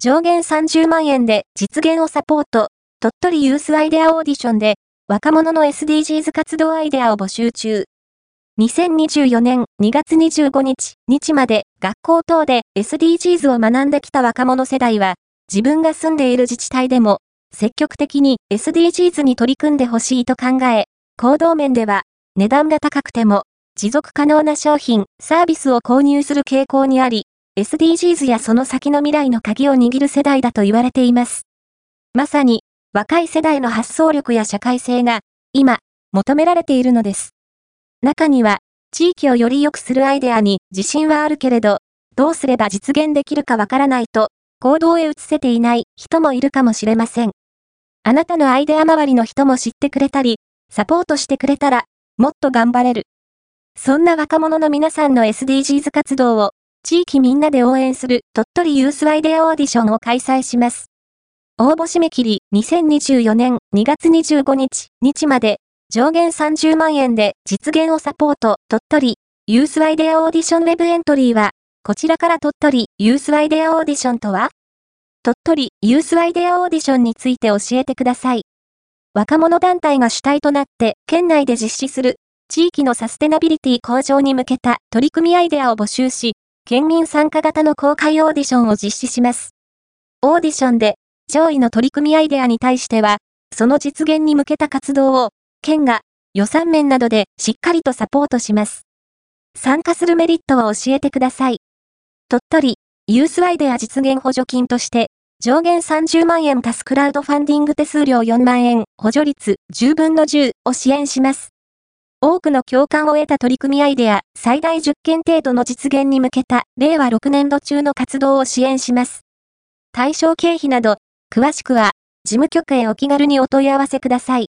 上限30万円で実現をサポート、鳥取ユースアイデアオーディションで、若者の SDGs 活動アイデアを募集中。2024年2月25日、日まで学校等で SDGs を学んできた若者世代は、自分が住んでいる自治体でも、積極的に SDGs に取り組んでほしいと考え、行動面では、値段が高くても、持続可能な商品、サービスを購入する傾向にあり、SDGs やその先の未来の鍵を握る世代だと言われています。まさに、若い世代の発想力や社会性が、今、求められているのです。中には、地域をより良くするアイデアに自信はあるけれど、どうすれば実現できるかわからないと、行動へ移せていない人もいるかもしれません。あなたのアイデア周りの人も知ってくれたり、サポートしてくれたら、もっと頑張れる。そんな若者の皆さんの SDGs 活動を地域みんなで応援する鳥取ユースアイデアオーディションを開催します。応募締め切り2024年2月25日、日曜まで上限30万円で実現をサポート鳥取ユースアイデアオーディションウェブエントリーはこちらから鳥取ユースアイデアオーディションとは？鳥取ユースアイデアオーディションについて教えてください。若者団体が主体となって県内で実施する地域のサステナビリティ向上に向けた取り組みアイデアを募集し、県民参加型の公開オーディションを実施します。オーディションで上位の取り組みアイデアに対しては、その実現に向けた活動を、県が予算面などでしっかりとサポートします。参加するメリットを教えてください。鳥取、ユースアイデア実現補助金として、上限30万円足すクラウドファンディング手数料4万円、補助率10分の10を支援します。多くの共感を得た取り組みアイデア、最大10件程度の実現に向けた、令和6年度中の活動を支援します。対象経費など、詳しくは、事務局へお気軽にお問い合わせください。